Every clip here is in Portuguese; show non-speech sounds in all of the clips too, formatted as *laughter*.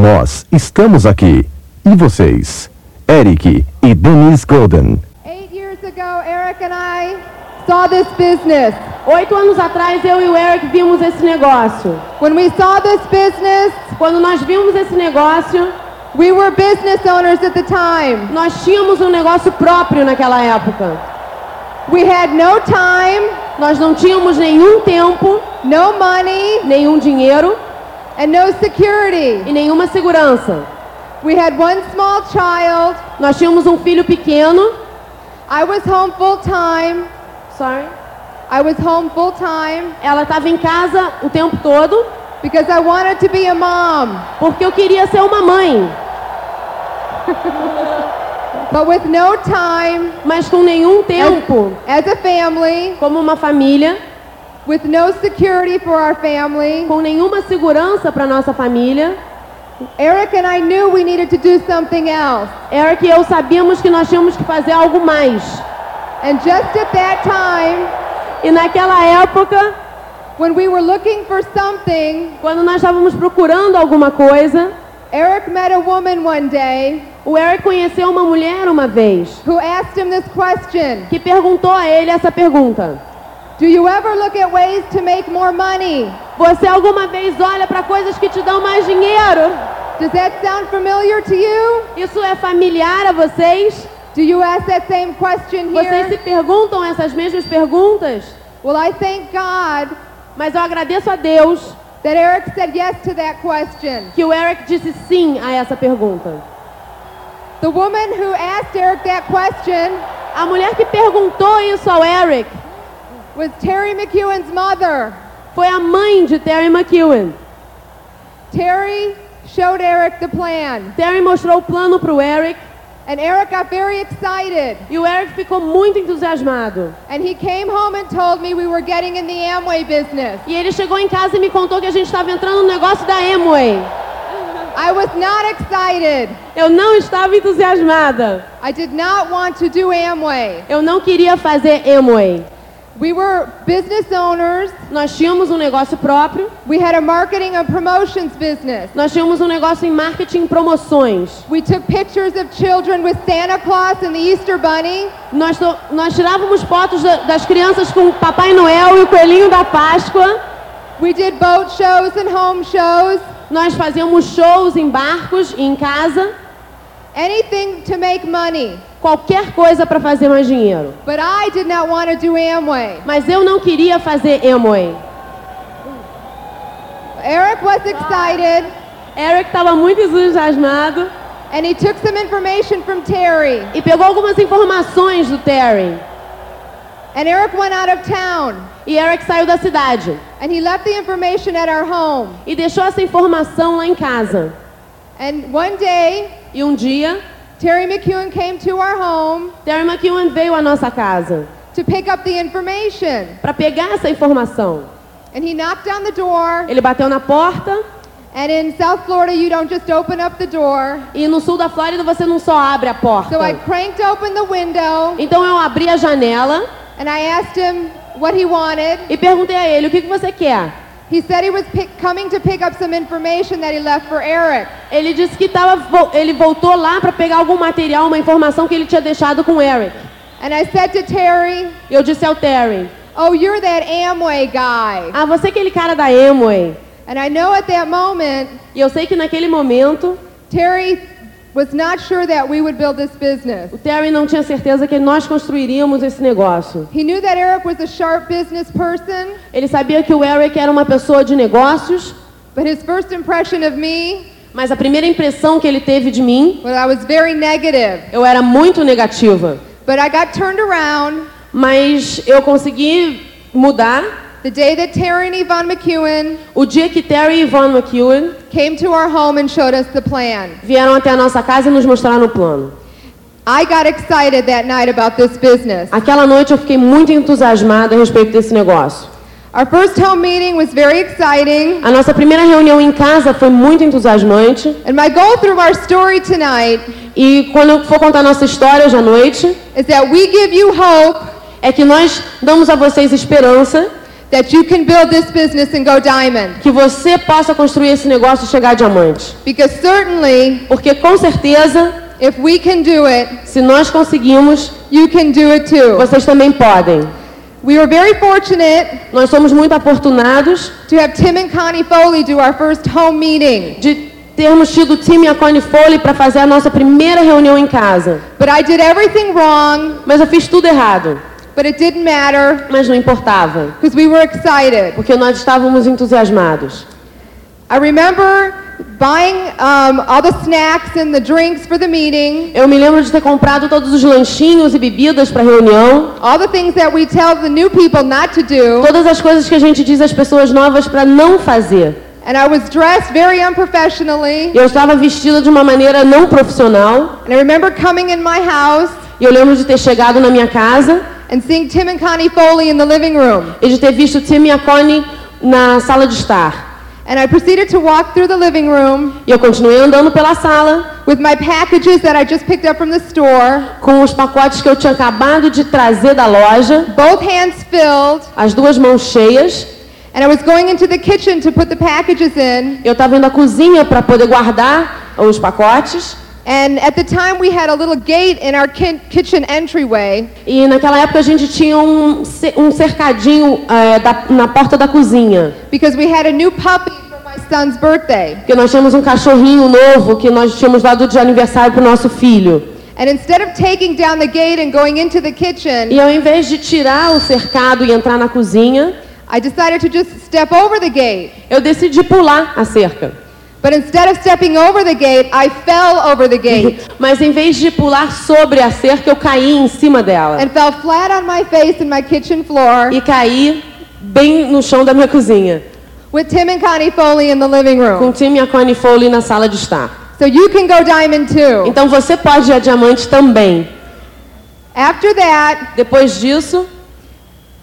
Nós estamos aqui. E vocês? Eric e Denise Golden. Oito anos atrás, eu e o Eric vimos esse negócio. When we saw this business, Quando nós vimos esse negócio, we were business owners at the time. nós tínhamos um negócio próprio naquela época. We had no time, Nós não tínhamos nenhum tempo, no money, nenhum dinheiro and no security. e nenhuma segurança. We had one small child. Nós tínhamos um filho pequeno. I was home full time. Sorry. I was home full time Ela estava em casa o tempo todo because I wanted to be a mom. porque eu queria ser uma mãe, *laughs* But with no time, mas com nenhum tempo, as a family, como uma família, with no security for our family, com nenhuma segurança para nossa família. Eric and I knew we needed to do something else. Eric e eu sabíamos que nós tínhamos que fazer algo mais. And just at that time, E naquela época, when we were looking for something, quando nós estávamos procurando alguma coisa, Eric met a woman one day o Eric conheceu uma mulher uma vez who asked him this question que perguntou a ele essa pergunta: Do you ever look at ways to make more money? Você alguma vez olha para coisas que te dão mais dinheiro? Does that sound familiar to you? Isso é familiar a vocês? Do you ask that same question Vocês se here? perguntam essas mesmas perguntas? Well, I thank God Mas eu agradeço a Deus that Eric said yes to that question. que o Eric disse sim a essa pergunta. The woman who asked Eric that question A mulher que perguntou isso ao Eric was Terry McEwen's mother. foi a mãe de Terry McEwen. Terry showed Eric the plan, Terry mostrou o plano para o Eric and Eric got very excited. e o Eric ficou muito entusiasmado. And he came home and told me we were getting in the Amway business. E ele chegou em casa e me contou que a gente estava entrando no negócio da Amway. *laughs* I was not excited. Eu não estava entusiasmada. I did not want to do Amway. Eu não queria fazer Amway. We were business owners. Nós tínhamos um negócio próprio, We had a marketing and promotions business. nós tínhamos um negócio em marketing e promoções. We took pictures of children with Santa Claus and the Easter Bunny. Nós, nós tirávamos fotos da- das crianças com o Papai Noel e o Coelhinho da Páscoa. We did boat shows and home shows. Nós fazíamos shows em barcos e em casa. Anything to make money. Qualquer coisa para fazer mais dinheiro. But I did not want to do Amway. Mas eu não queria fazer Amway. Eric was excited Eric estava muito entusiasmado and he took some information from Terry. e pegou algumas informações do Terry. And Eric went out of town E Eric saiu da cidade and he left the information at our home. e deixou essa informação lá em casa. And one day, E um dia, Terry McEwen came to our home Terry McEwen veio à nossa casa to pick up the information. para pegar essa informação. And he knocked on the door. Ele bateu na porta And in South Florida, you don't just open up the door. e no sul da Flórida você não só abre a porta. So I cranked open the window Então eu abri a janela and I asked him what he wanted. e perguntei a ele: o que, que você quer? He said he was pick, coming to pick up some information that he left for Eric. Ele disse que tava, ele voltou lá para pegar algum material, uma informação que ele tinha deixado com Eric. And I said to Terry, eu disse ao Terry: Oh, you're that Amway guy. Ah, você é aquele cara da Amway. And I know at that moment, E eu sei que naquele momento Terry was not sure that we would build this business. o Terry não tinha certeza que nós construiríamos esse negócio. He knew that Eric was a sharp business person, Ele sabia que o Eric era uma pessoa de negócios, but his first impression of me mas a primeira impressão que ele teve de mim, was I was very negative. eu era muito negativa. But I got turned around Mas eu consegui mudar the day that Terry and Yvonne McEwen o dia que Terry e Yvonne McEwen came to our home and showed us the plan. vieram até a nossa casa e nos mostraram o plano. I got excited that night about this business. Aquela noite eu fiquei muito entusiasmada a respeito desse negócio. Our first home meeting was very exciting, A nossa primeira reunião em casa foi muito entusiasmante. and my goal through our story tonight E quando eu for contar nossa história hoje à noite, is that we give you hope é que nós damos a vocês esperança that you can build this business and go diamond. que você possa construir esse negócio e chegar a diamante. Because certainly, Porque com certeza, if we can do it, se nós conseguimos, you can do it too. vocês também podem. We were very fortunate Nós somos muito afortunados to have Tim and Connie Foley do our first home meeting. de termos tido o time e a Connie Foley para fazer a nossa primeira reunião em casa. But I did everything wrong, Mas eu fiz tudo errado. But it didn't matter Mas não importava, because we were excited. porque nós estávamos entusiasmados. I remember buying um, all the snacks and the drinks for the meeting, Eu me lembro de ter comprado todos os lanchinhos e bebidas para a reunião, all the things that we tell the new people not to do. todas as coisas que a gente diz às pessoas novas para não fazer. And I was dressed very unprofessionally. Eu estava vestida de uma maneira não profissional. And I remember coming in my house E eu lembro de ter chegado na minha casa and seeing Tim and Connie Foley in the living room. e de ter visto Tim e a Connie na sala de estar. And I proceeded to walk through the living room E eu continuei andando pela sala with my packages that I just picked up from the store, com os pacotes que eu tinha acabado de trazer da loja, both hands filled. as duas mãos cheias. And I was going into the kitchen to put the packages in. Eu estava indo à cozinha para poder guardar os pacotes. And at the time, we had a little gate in our ki- kitchen entryway. E naquela época a gente tinha um, um cercadinho eh, da- na porta da cozinha. because we had a new puppy for my son's birthday. Porque nós tínhamos um cachorrinho novo que nós tínhamos dado de aniversário para o nosso filho. And instead of taking down the gate and going into the kitchen, E ao invés de tirar o cercado e entrar na cozinha, I decided to just step over the gate. eu decidi pular a cerca. But instead of stepping over the gate, I fell over the gate *laughs* Mas em vez de pular sobre a cerca, eu caí em cima dela. and fell flat on my face in my kitchen floor E caí bem no chão da minha cozinha. with Tim and Connie Foley in the living Com room. Tim e a Connie Foley na sala de estar. So you can go diamond too. Então você pode ir a diamante também. After that, Depois disso,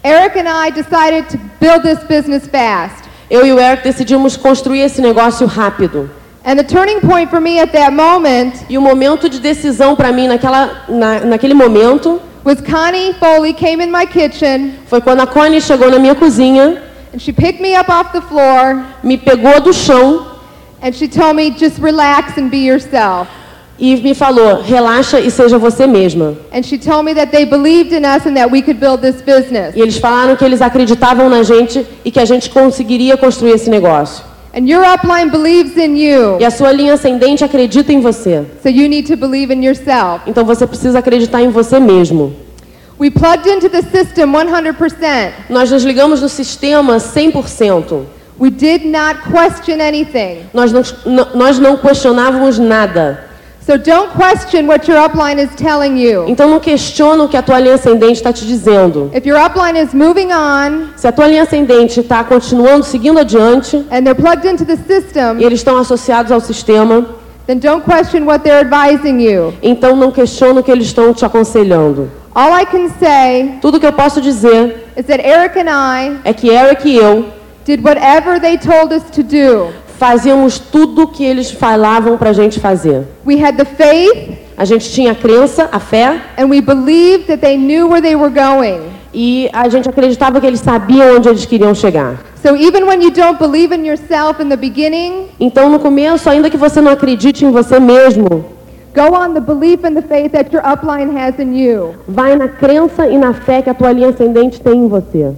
Eric and I decided to build this business fast. Eu e o Eric decidimos construir esse negócio rápido. And the turning point for me at that moment E o momento de decisão para mim naquela, na, naquele momento was Connie Foley came in my kitchen foi quando a Connie chegou na minha cozinha, and she picked me up off the floor me pegou do chão and she told me just relax and be yourself. E me falou: relaxa e seja você mesma. And she told me that they believed in us and that we could build this business. E eles falaram que eles acreditavam na gente e que a gente conseguiria construir esse negócio. And your upline believes in you. E a sua linha ascendente acredita em você. So you need to believe in yourself. Então você precisa acreditar em você mesmo. We plugged into the system 100%. Nós nos ligamos no sistema 100%. We did not question anything. Nós não, nós não questionávamos nada. So don't question what your upline is telling you. Então não questiona o que a tua linha ascendente está te dizendo. If your upline is moving on Se a tua linha ascendente está continuando, seguindo adiante, and they're plugged into the e system, eles estão associados ao sistema, then don't question what they're advising you. então não questiona o que eles estão te aconselhando. All I can say Tudo que eu posso dizer is that Eric and I é que Eric e eu did whatever they told us to do. Fazíamos tudo que eles falavam para a gente fazer. We had the faith A gente tinha a crença, a fé, and we believed that they knew where they were going. e a gente acreditava que eles sabiam onde eles queriam chegar. So even when you don't believe in yourself in the beginning, Então, no começo, ainda que você não acredite em você mesmo, go on the belief and the faith that your upline has in you. vai na crença e na fé que a tua linha ascendente tem em você.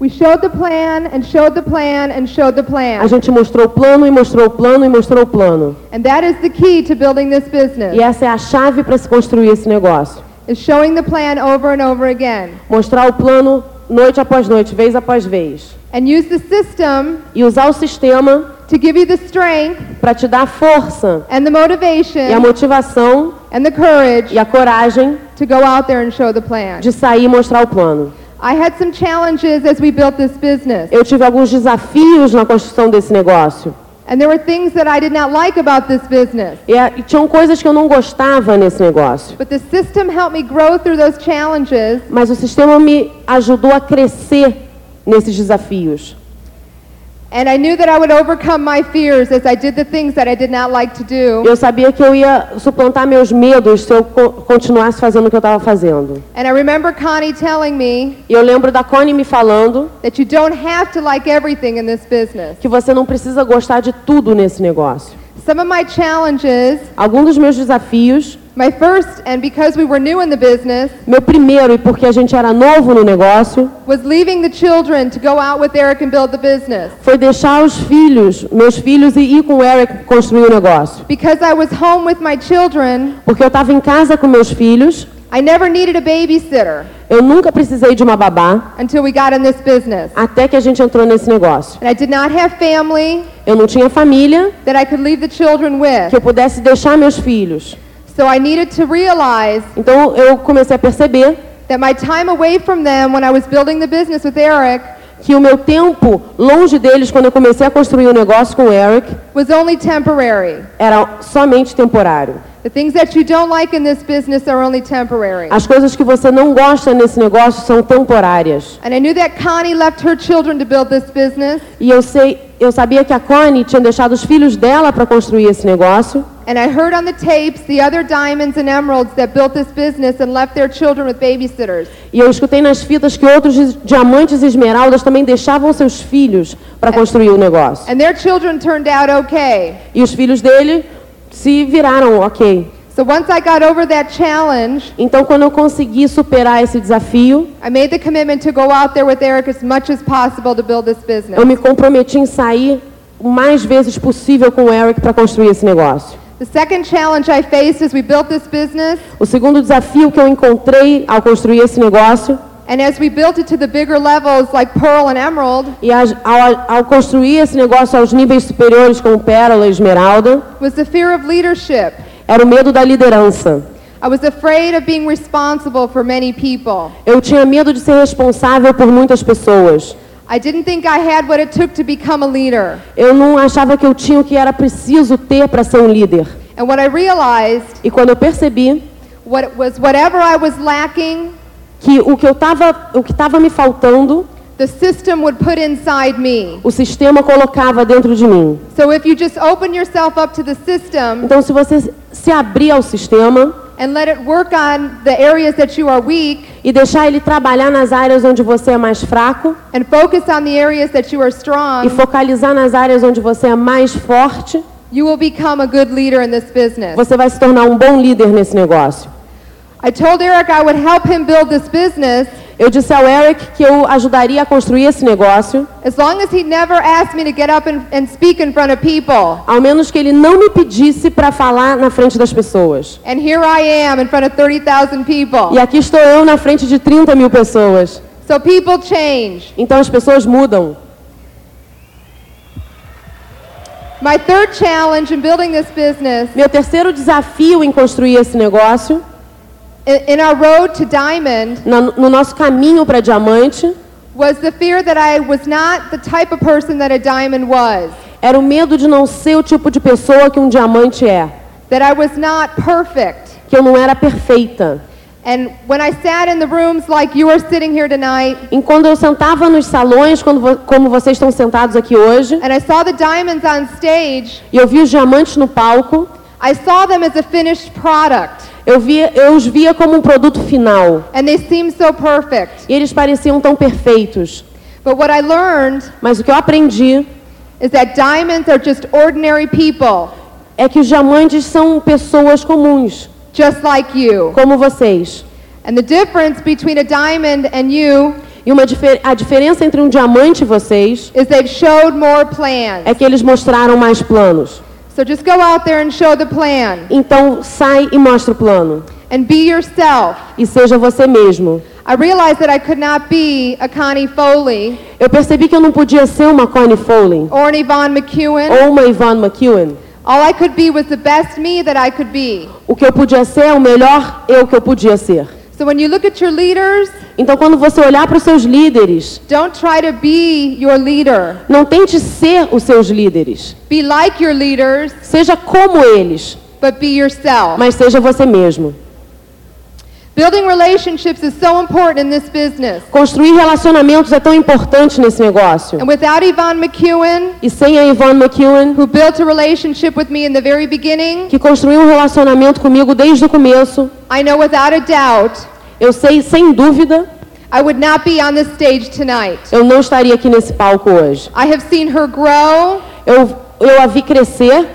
We showed the plan and showed the plan and showed the A plan. gente mostrou o plano e mostrou o plano e mostrou o plano. And that is the key to building this business. E essa é a chave para se construir esse negócio. Is showing the plan over and over again. Mostrar o plano noite após noite, vez após vez. And use the system E usar o sistema to give you the strength para te dar a força and the e a motivation motivação and the courage e a coragem to go out there and show the plan. de sair e mostrar o plano. I had some challenges as we built this business. Eu tive alguns desafios na construção desse negócio. And there were things that I did not like about this business. E, a- e tinham coisas que eu não gostava nesse negócio. But the system helped me grow through those challenges. Mas o sistema me ajudou a crescer nesses desafios. And I knew that I would overcome my fears as I did the things that I did not like to do. Eu sabia que eu ia suplantar meus medos se eu co- continuasse fazendo o que eu estava fazendo. And I remember Connie telling me E eu lembro da Connie me falando that you don't have to like everything in this business. que você não precisa gostar de tudo nesse negócio. Some of my challenges, Alguns dos meus desafios, my first, and because we were new in the business, meu primeiro, e porque a gente era novo no negócio, was leaving the children to go out with Eric and build the business. foi deixar os filhos, meus filhos, e ir com o Eric construir o negócio. Because I was home with my children, Porque eu estava em casa com meus filhos, I never needed a babysitter eu nunca precisei de uma babá until we got in this business. até que a gente entrou nesse negócio. And I did not have family Eu não tinha família that I could leave the children que with. eu pudesse deixar meus filhos. So I needed to realize Então eu comecei a perceber that my time away from them when I was building the business with Eric que o meu tempo longe deles, quando eu comecei a construir o negócio com o Eric, was only temporary. era somente temporário. The things that you don't like in this business are only temporary. As coisas que você não gosta nesse negócio são temporárias. And I knew that Connie left her children to build this business, E eu sei, eu sabia que a Connie tinha deixado os filhos dela para construir esse negócio. and I heard on the tapes the other diamonds and emeralds that built this business and left their children with babysitters. E eu escutei nas fitas que outros diamantes e esmeraldas também deixavam seus filhos para construir o negócio. And their children turned out okay. E os filhos dele se viraram, ok. So once I got over that challenge, Então, quando eu consegui superar esse desafio, I made the commitment to go out there with Eric as much as possible to build this business. eu me comprometi em sair o mais vezes possível com o Eric para construir esse negócio. The second challenge I faced as we built this business, O segundo desafio que eu encontrei ao construir esse negócio and as we built it to the bigger levels like Pearl and Emerald, e ao, ao construir esse negócio aos níveis superiores como Pérola e Esmeralda, was the fear of leadership. Era o medo da liderança. I was afraid of being responsible for many people. Eu tinha medo de ser responsável por muitas pessoas. I didn't think I had what it took to become a leader. Eu não achava que eu tinha o que era preciso ter para ser um líder. And what I realized E quando eu percebi what was whatever I was lacking, que o que eu tava, o que estava me faltando, the system would put inside me. o sistema colocava dentro de mim. So if you just open yourself up to the system Então, se você se abrir ao sistema and let it work on the areas that you are weak e deixar ele trabalhar nas áreas onde você é mais fraco and focus on the areas that you are e strong, focalizar nas áreas onde você é mais forte, you will become a good leader in this business. você vai se tornar um bom líder nesse negócio. I told Eric I would help him build this business Eu disse ao Eric que eu ajudaria a construir esse negócio, as long as he never asked me to get up and, and speak in front of people. ao menos que ele não me pedisse para falar na frente das pessoas. And here I am in front of 30,000 people. E aqui estou eu na frente de 30 mil pessoas. So people change. Então as pessoas mudam. My third challenge in building this business, Meu terceiro desafio em construir esse negócio, in, our road to diamond, na- no nosso caminho para diamante, was the fear that I was not the type of person that a diamond was. era o medo de não ser o tipo de pessoa que um diamante é, That I was not perfect. que eu não era perfeita. And when I sat in the rooms like you are sitting here tonight, E quando eu sentava nos salões, quando como vocês estão sentados aqui hoje, and I saw the diamonds on stage, e eu vi os diamantes no palco, I saw them as a finished product. Eu, via, eu os via como um produto final. And they seemed so perfect. E eles pareciam tão perfeitos. But what I learned Mas o que eu aprendi is that diamonds are just ordinary people, é que os diamantes são pessoas comuns, just like you. como vocês. And the difference between a diamond and you E uma difer a diferença entre um diamante e vocês is they've showed more plans. é que eles mostraram mais planos. So just go out there and show the plan Então sai e mostra o plano. and be yourself. E seja você mesmo. I realized that I could not be a Connie Foley Eu percebi que eu não podia ser uma Connie Foley or an Yvonne McEwen. ou uma Yvonne McEwen. All I could be was the best me that I could be. O que eu podia ser é o melhor eu que eu podia ser. So when you look at your leaders, Então quando você olhar para os seus líderes, don't try to be your leader. não tente ser os seus líderes. Be like your leaders, Seja como eles, but be yourself. mas seja você mesmo. Building relationships is so important in this business. Construir relacionamentos é tão importante nesse negócio. And without Yvonne McEwen, E sem a Yvonne McEwen, who built a relationship with me in the very beginning, que construiu um relacionamento comigo desde o começo, I know without a doubt eu sei sem dúvida, I would not be on this stage tonight. eu não estaria aqui nesse palco hoje. I have seen her grow Eu, eu a vi crescer,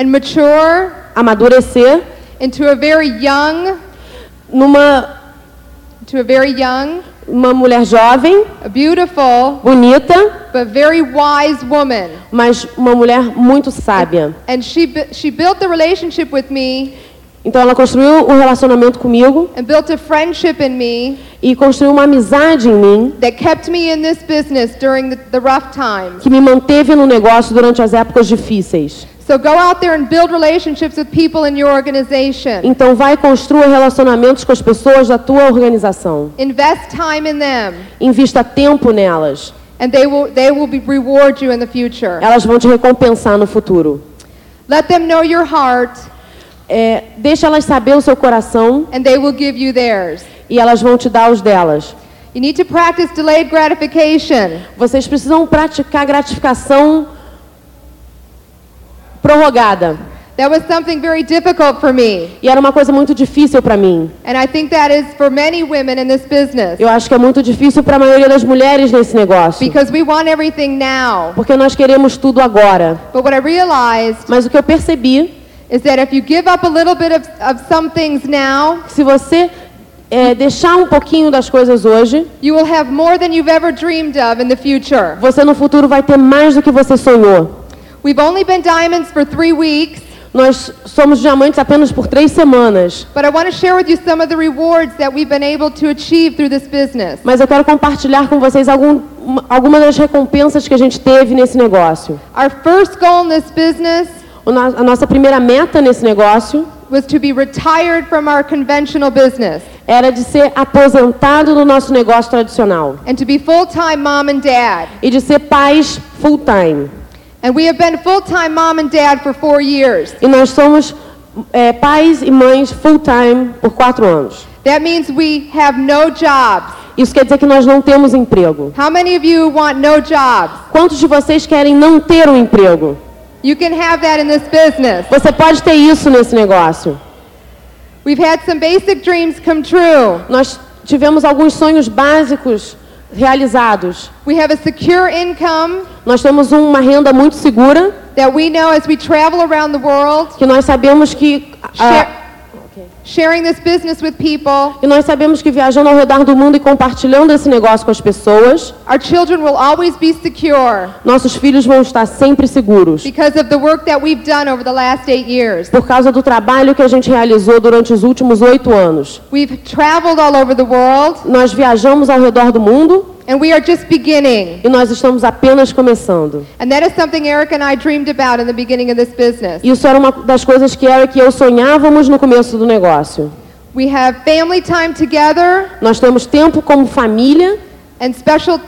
and mature amadurecer, into a very young, numa to a very young, uma mulher jovem, a beautiful, bonita, but very wise woman. mas uma mulher muito sábia. And she bu- she built the relationship with me Então ela construiu um relacionamento comigo and built a friendship in me e construiu uma amizade em mim that kept me in this business during the, the rough times. que me manteve no negócio durante as épocas difíceis. So go out there and build relationships with people in your organization. Então vai e construa relacionamentos com as pessoas da tua organização. Invest time in them Invista tempo nelas. and they will they will be, reward you in the future. Elas vão te recompensar no futuro. Let them know your heart É, deixa elas saber o seu coração and they will give you theirs. e elas vão te dar os delas. You need to practice delayed gratification. Vocês precisam praticar gratificação prorrogada. That was something very difficult for me. E era uma coisa muito difícil para mim. And I think that is for many women in this business. Eu acho que é muito difícil para a maioria das mulheres nesse negócio. Because we want everything now. Porque nós queremos tudo agora. But what I realized Mas o que eu percebi is that if you give up a little bit of, of some things now, Se você é, deixar um pouquinho das coisas hoje, you will have more than you've ever dreamed of in the future. você no futuro vai ter mais do que você sonhou. We've only been diamonds for three weeks, Nós somos diamantes apenas por três semanas, but I want to share with you some of the rewards that we've been able to achieve through this business. mas eu quero compartilhar com vocês algum, uma- algumas das recompensas que a gente teve nesse negócio. Our first goal in this business a nossa primeira meta nesse negócio was to be retired from our conventional business era de ser aposentado do nosso negócio tradicional and to be full-time mom and dad. e de ser pais full time. And we have been full-time mom and dad for four years. E nós somos é, pais e mães full time por quatro anos. That means we have no jobs. Isso quer dizer que nós não temos emprego. How many of you want no jobs? Quantos de vocês querem não ter um emprego? You can have that in this business. Você pode ter isso nesse negócio. We've had some basic dreams come true. Nós tivemos alguns sonhos básicos realizados. We have a secure income Nós temos uma renda muito segura, that we know as we travel around the world, que nós sabemos que ah, sharing this business with people, que nós sabemos que viajando ao redor do mundo e compartilhando esse negócio com as pessoas, our children will always be secure nossos filhos vão estar sempre seguros. because of the work that we've done over the last eight years. Por causa do trabalho que a gente realizou durante os últimos oito anos. We've traveled all over the world, Nós viajamos ao redor do mundo and we are just beginning. e nós estamos apenas começando. And that is something Eric and I dreamed about in the beginning of this business. Isso era uma das coisas que Eric e eu sonhávamos no começo do negócio. We have family time together Nós temos tempo como família and special,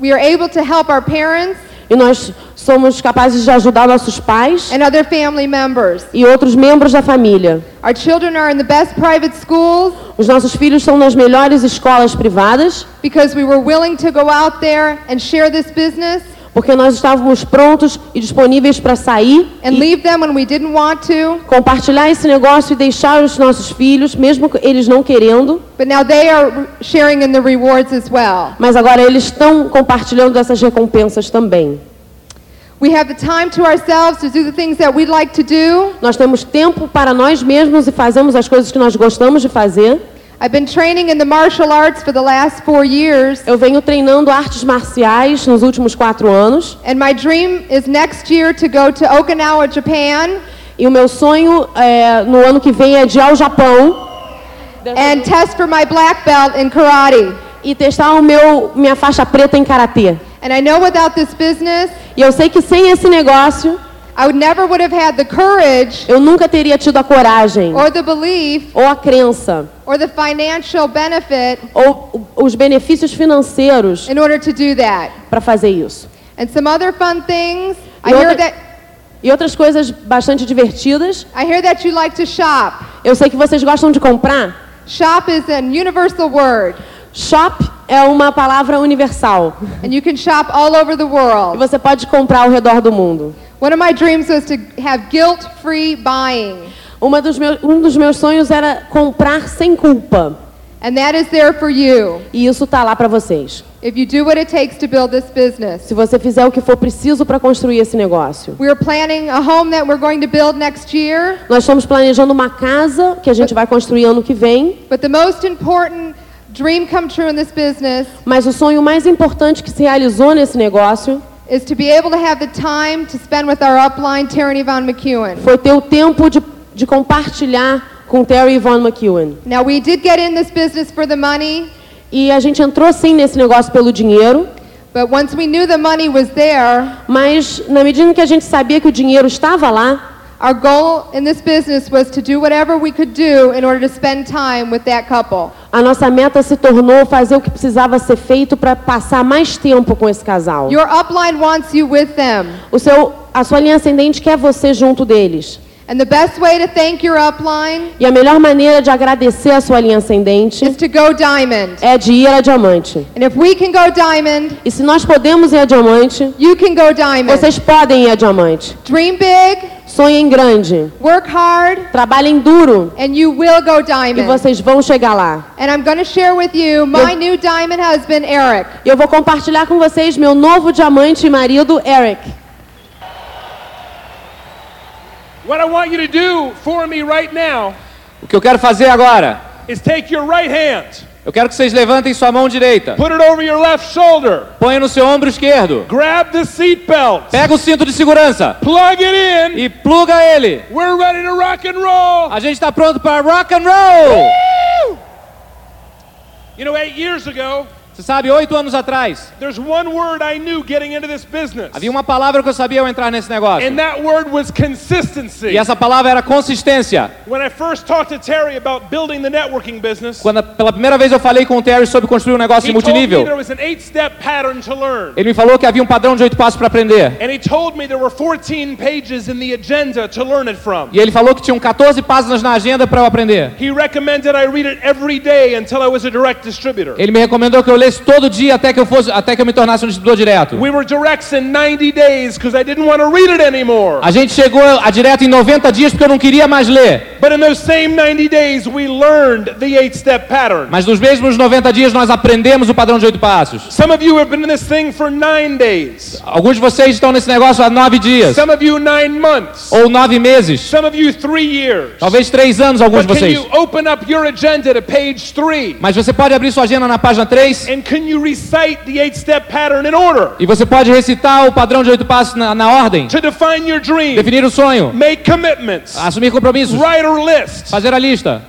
we are able to help our parents e nós somos capazes de ajudar nossos pais and other family members. e outros membros da família. Our children are in the best private schools Os nossos filhos estão nas melhores escolas privadas because we were willing to go out there and share this business porque nós estávamos prontos e disponíveis para sair and e leave them when we didn't want to. compartilhar esse negócio e deixar os nossos filhos, mesmo eles não querendo, But now they are sharing in the rewards as well. mas agora eles estão compartilhando dessas recompensas também. Nós temos tempo para nós mesmos e fazemos as coisas que nós gostamos de fazer. I've been training in the martial arts for the last four years, Eu venho treinando artes marciais nos últimos quatro anos. And my dream is next year to go to Okinawa, Japan, e o meu sonho é, no ano que vem é de ir ao Japão. And test for my black belt in karate. e testar o meu minha faixa preta em karatê. And I know without this business, E eu sei que sem esse negócio I would never would have had the courage eu nunca teria tido a coragem or the belief ou a crença or the financial benefit ou os benefícios financeiros in order to do that. para fazer isso. And some other fun things. I E hear outra- that E outras coisas bastante divertidas. I hear that you like to shop. Eu sei que vocês gostam de comprar. Shop is an universal word, Shop é uma palavra universal. and you can shop all over the E world. você pode comprar ao redor do mundo. One of my dreams was to have guilt-free buying, Uma dos meus, um dos meus sonhos era comprar sem culpa. and that is there for you E isso tá lá para vocês. if you do what it takes to build this business. Se você fizer o que for preciso para construir esse negócio. We are planning a home that we're going to build next year, Nós estamos planejando uma casa que a gente vai construir ano que vem, but the most important dream come true in this business mas o sonho mais importante que se realizou nesse negócio is to be able to have the time to spend with our upline, Terry Von McEwen. foi ter o tempo de, de compartilhar com Terry Von McEwen. Now, we did get in this business for the money, E a gente entrou sim nesse negócio pelo dinheiro, but once we knew the money was there, mas na medida que a gente sabia que o dinheiro estava lá, our goal in this business was to do whatever we could do in order to spend time with that couple. A nossa meta se tornou fazer o que precisava ser feito para passar mais tempo com esse casal. Your upline wants you with them. O seu, a sua linha ascendente quer você junto deles. And the best way to thank your upline E a melhor maneira de agradecer a sua linha ascendente is to go diamond. é de ir a diamante. And if we can go diamond, E se nós podemos ir a diamante, you can go diamond. vocês podem ir a diamante. Dream big, Sonhem grande, work hard, trabalhem duro and you will go e diamond. vocês vão chegar lá. And I'm going to share with you my new diamond husband, Eric. Eu vou compartilhar com vocês meu novo diamante e marido, Eric. What I want you to do for me right now O que eu quero fazer agora, is take your right hand, eu quero que vocês levantem sua mão direita, put it over your left shoulder, ponha no seu ombro esquerdo, grab the seat belt, pega o cinto de segurança plug it in. e pluga ele. We're ready to rock and roll. A gente está pronto para rock and roll. You know, eight years ago, Você sabe, oito anos atrás, there's one word I knew getting into this business, havia uma palavra que eu sabia ao entrar nesse negócio. and that word was consistency. E essa palavra era consistência. When I first talked to Terry about building the networking business, Quando pela primeira vez eu falei com o Terry sobre construir um negócio multinível, was an eight-step pattern to learn. ele me falou que havia um padrão de oito passos para aprender. And he told me there were 14 pages in the agenda to learn it from. E ele falou que tinham 14 páginas na agenda para eu aprender. Ele me recomendou que eu lesse todo dia até que eu fosse, até que eu me tornasse um distribuidor direto. We were directs in 90 days because I didn't want to read it anymore. A gente chegou a direto em 90 dias porque eu não queria mais ler. But in those same 90 days, we learned the eight step pattern. Mas nos mesmos 90 dias nós aprendemos o padrão de oito passos. Some of you have been in this thing for nine days, Alguns de vocês estão nesse negócio há nove dias, some of you nine months, ou nove meses, some of you three years. talvez três anos alguns de But can vocês. you open up your agenda to page three? Mas você pode abrir sua agenda na página 3 And can you recite the eight step pattern in order? E você pode recitar o padrão de oito passos na, na ordem, to define your dream, definir o sonho, make commitments, assumir compromissos, write a list, fazer a lista,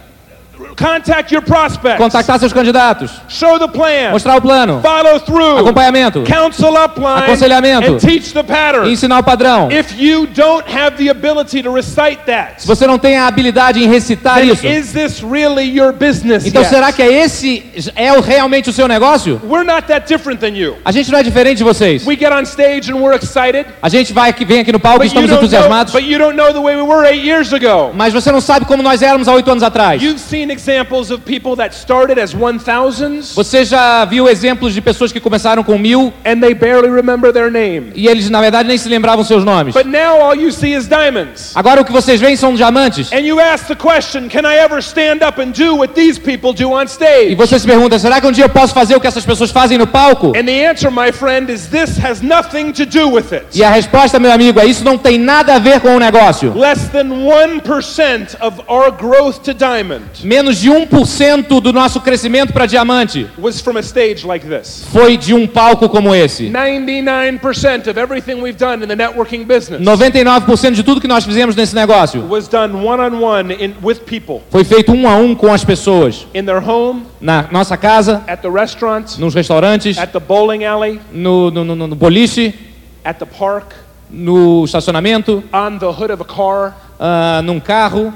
contact your prospects, contactar seus candidatos, show the plan, mostrar o plano, follow through, acompanhamento, counsel upline, Aconselhamento. and teach the e pattern. ensinar o padrão. If you don't have the ability to recite that, Se você não tem a habilidade em recitar then isso, is this really your business então yet? será que é esse é o, realmente o seu negócio? We're not that different than you. A gente não é diferente de vocês. We get on stage and we're excited, A gente vai aqui, vem aqui no palco e estamos know, entusiasmados, but you don't know the way we were eight years ago. mas você não sabe como nós éramos há oito anos atrás. You've seen examples of people that started as 1,000s Você já viu exemplos de pessoas que começaram com mil and they barely remember their name. e eles na verdade nem se lembravam seus nomes. But now all you see is diamonds. Agora o que vocês veem são diamantes. And you ask the question, can I ever stand up and do what these people do on E stage? você se pergunta, será que um dia eu posso fazer o que essas pessoas fazem no palco? And the answer, my friend, is this has nothing to do with it. E a resposta, meu amigo, é isso não tem nada a ver com o negócio. Less than 1% of our growth to diamond Menos de 1% do nosso crescimento para diamante was from a stage like this. foi de um palco como esse. 99% of everything we've done in the networking business 99% de tudo que nós fizemos nesse negócio was done one on one in with people foi feito um a um com as pessoas. in their home, Na nossa casa, at the restaurant, nos restaurantes, at the bowling alley, no, no, no, no boliche, at the park, no estacionamento, on the hood of a car, ah, num carro,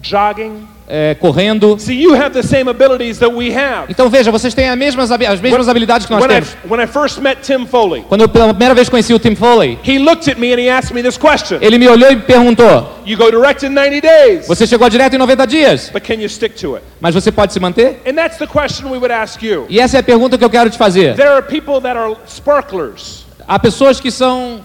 jogging. É, correndo. See, you have the same abilities that we have. Então veja, vocês têm as mesmas, as mesmas habilidades que nós When I, temos. when I first met Tim Foley, Quando eu pela primeira vez conheci o Tim Foley, he looked at me and he asked me this question. ele me olhou e me perguntou: You go direct in 90 days, Você chegou direto em 90 dias, but can you stick to it? mas você pode se manter? And that's the question we would ask you. E essa é a pergunta que eu quero te fazer. There are people that are sparklers, Há pessoas que são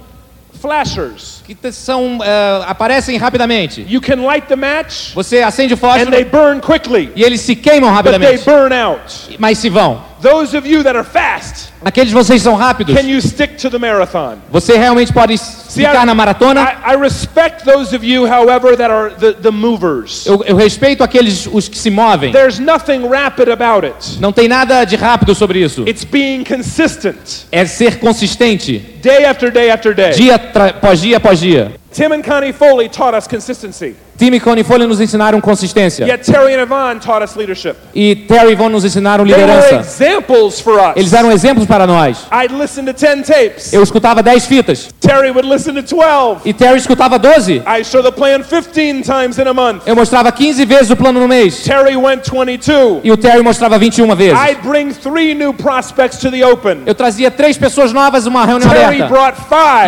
flashers. Que são é, aparecem rapidamente. You can light the match Você acende o and they fósforo burn quickly, e eles se queimam but they rapidamente, burn out. mas se vão. Those of you that are fast, Aqueles de vocês que são rápidos, can you stick to the marathon? você realmente pode See, ficar I- na maratona. I, I respect those of you, however, that are the, the movers. Eu, eu respeito aqueles os que se movem. There's nothing rapid about it. Não tem nada de rápido sobre isso. It's being consistent, É ser consistente, day after day after day. dia após dia após dia. Tim and Connie Foley taught us consistency. Tim e Connie Foley nos ensinaram consistência. Yet Terry and Yvonne taught us leadership. E Terry e Von nos ensinaram They were liderança. examples for us. Eles eram exemplos para nós. I'd listen to 10 tapes. Eu escutava 10 fitas. Terry would listen to 12. E Terry escutava 12. I show the plan 15 times in a month. Eu mostrava 15 vezes o plano no mês. Terry went 22. E o Terry mostrava 21 vezes. I'd bring three new prospects to the open. Eu trazia três pessoas novas numa reunião Terry aberta. brought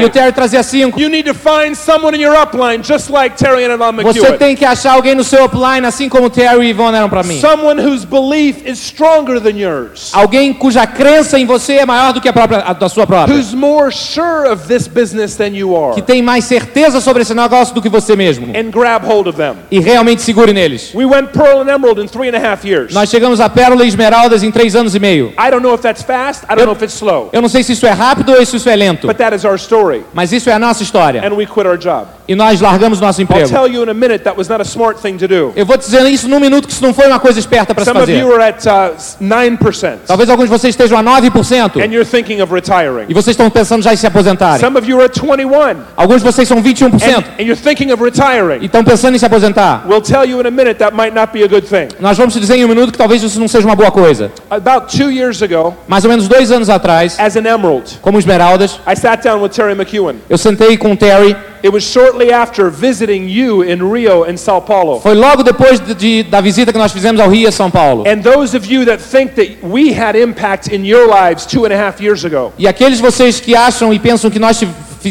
E o. Terry trazia cinco. You need to find someone in your upline just like Terry and Yvonne Você tem que achar alguém no seu upline, assim como Terry e Von eram para mim. Someone whose belief is stronger than yours. Alguém cuja crença em você é maior do que a, própria, a da sua própria. Who's more sure of this business than you are. Que tem mais certeza sobre esse negócio do que você mesmo. And grab hold of them. E realmente segure neles. We went Pearl and Emerald in three and a half years. Nós chegamos a Pérola e Esmeraldas em três anos e meio. I don't know if that's fast. I don't Eu- know if it's slow. Eu não sei se isso é rápido ou se isso é lento. But that is our story. Mas isso é a nossa história. And we quit our job. E nós largamos nosso I'll emprego. tell you in a minute that was not a smart thing to do. Eu vou te dizer isso num minuto que isso não foi uma coisa esperta para se Some of fazer. you are at uh, 9%. Talvez alguns de vocês estejam a 9%. And you're thinking of retiring. E vocês estão pensando já em se aposentarem. Some of you are at 21. Alguns de vocês são 21%. And, and you're thinking of E estão pensando em se aposentar. We'll tell you in a minute that might not be a good thing. Nós vamos te dizer em um minuto que talvez isso não seja uma boa coisa. About two years ago, Mais ou menos dois anos atrás, as an emerald, como Esmeraldas, I sat down with Terry McEwen. eu sentei com o Terry. It was shortly after visiting you in Rio and Sao Paulo. Foi logo depois de, de- da visita que nós fizemos ao Rio e São Paulo. And those of you that think that we had impact in your lives two and a half years ago, E aqueles vocês que acham e pensam que nós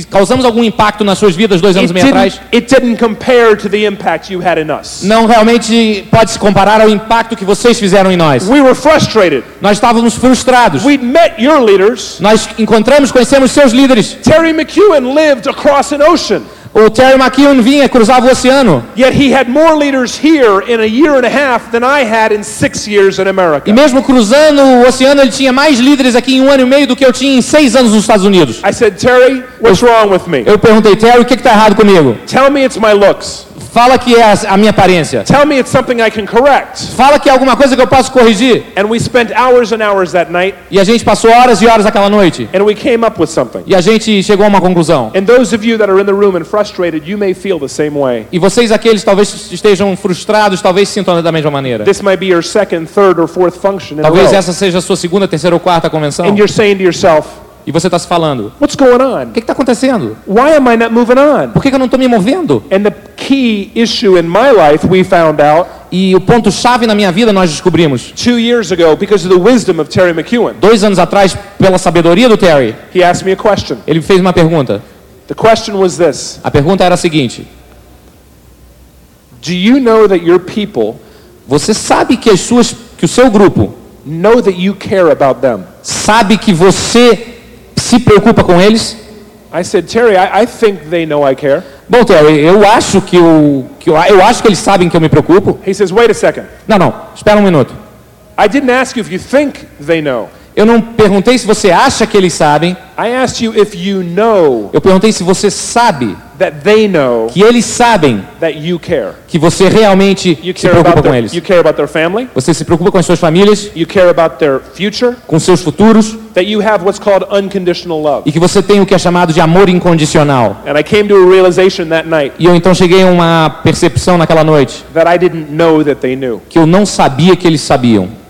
causamos algum impacto nas suas vidas dois anos it e meio atrás, didn't, it didn't compare to the impact you had in us. não realmente pode se comparar ao impacto que vocês fizeram em nós. We were frustrated. Nós estávamos frustrados. We'd met your leaders. Nós encontramos, conhecemos seus líderes. Terry McEwen lived across an ocean, O Terry McKeown vinha, cruzava o oceano. yet he had more leaders here in a year and a half than I had in six years in E America. mesmo cruzando o oceano, ele tinha mais líderes aqui em um ano e meio do que eu tinha em seis anos nos Estados Unidos. I said, Terry, what's wrong with me? Eu perguntei, Terry, o que está errado comigo? Tell me it's my looks. Fala que é a, minha aparência. Tell me it's something I can correct. Fala que é alguma coisa que eu posso corrigir. And we spent hours and hours that night, E a gente passou horas e horas aquela noite. and we came up with something. E a gente chegou a uma conclusão. And those of you that are in the room and frustrated, you may feel the same way. E vocês aqueles talvez estejam frustrados, talvez sintam da mesma maneira. This might be your second, third, or fourth function Talvez essa seja a sua segunda, terceira ou quarta convenção. And you're saying to yourself, E você está se falando, o what's going on? que está acontecendo? Why am I not moving on? Por que, que eu não estou me movendo? And the key issue in my life, we found out E o ponto-chave na minha vida nós descobrimos. two years ago because of the wisdom of Terry McEwen. Dois anos atrás, pela sabedoria do Terry, He asked me a question. ele fez uma pergunta. The question was this A pergunta era a seguinte: Do you know that your people Você sabe que as suas, que o seu grupo know that you care about them? sabe que você se preocupa com eles? I said, Terry, I, I think they know I care. Bom, Terry, eu acho que eu, que eu, eu acho que eles sabem que eu me preocupo. He says, wait a second. Não, não. Espera um minuto. I didn't ask you if you think they know. Eu não perguntei se você acha que eles sabem. You know Eu perguntei se você sabe that they know que eles sabem that you care. que você realmente You se preocupa com their, eles. family. Você se preocupa com as suas famílias, future. com seus futuros e que você tem o que é chamado de amor incondicional. And I came to a realization that night E eu então cheguei a uma percepção naquela noite que eu não sabia que eles sabiam.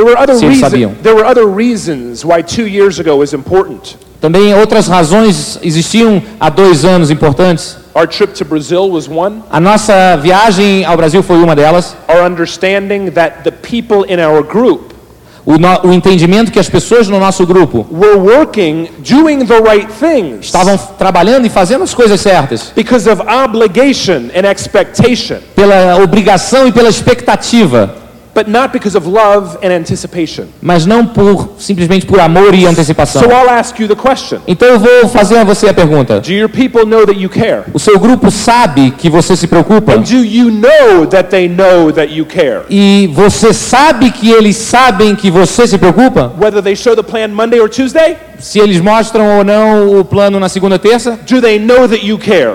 There were other Se eles reasons. sabiam. There were other reasons why two years ago was important. Também outras razões existiam há dois anos importantes. Our trip to Brazil was one. A nossa viagem ao Brasil foi uma delas. Our understanding that the people in our group O, no- o entendimento que as pessoas no nosso grupo were working, doing the right things estavam trabalhando e fazendo as coisas certas, because of obligation and expectation, pela obrigação e pela expectativa, but not because of love and anticipation. mas não por simplesmente por amor e antecipação. So I'll ask you the question Então eu vou fazer a você a pergunta. Do your people know that you care? O seu grupo sabe que você se preocupa? And do you know that they know that you care? E você sabe que eles sabem que você se preocupa? Whether they show the plan Monday or Tuesday, Se eles mostram ou não o plano na segunda terça? do they know that you care?